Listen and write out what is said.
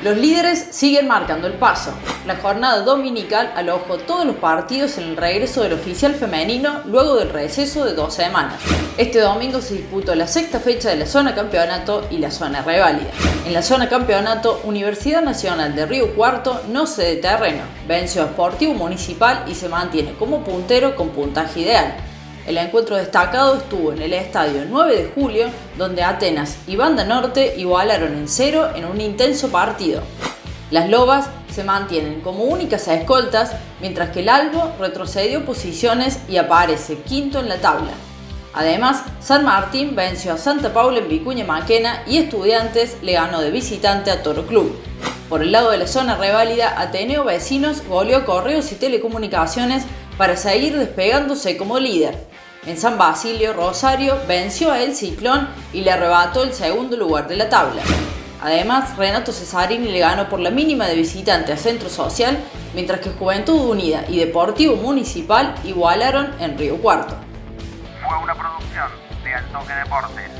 Los líderes siguen marcando el paso. La jornada dominical alojó todos los partidos en el regreso del oficial femenino luego del receso de dos semanas. Este domingo se disputó la sexta fecha de la zona campeonato y la zona reválida. En la zona campeonato, Universidad Nacional de Río Cuarto no cede terreno, venció a Sportivo Municipal y se mantiene como puntero con puntaje ideal. El encuentro destacado estuvo en el estadio 9 de julio, donde Atenas y Banda Norte igualaron en cero en un intenso partido. Las Lobas se mantienen como únicas escoltas, mientras que el Albo retrocedió posiciones y aparece quinto en la tabla. Además, San Martín venció a Santa Paula en Vicuña Maquena y Estudiantes le ganó de visitante a Toro Club. Por el lado de la zona reválida, Ateneo Vecinos goleó Correos y Telecomunicaciones para seguir despegándose como líder. En San Basilio, Rosario venció a El Ciclón y le arrebató el segundo lugar de la tabla. Además, Renato Cesarini le ganó por la mínima de visitante a Centro Social, mientras que Juventud Unida y Deportivo Municipal igualaron en Río Cuarto. Fue una producción de Altoque Deportes.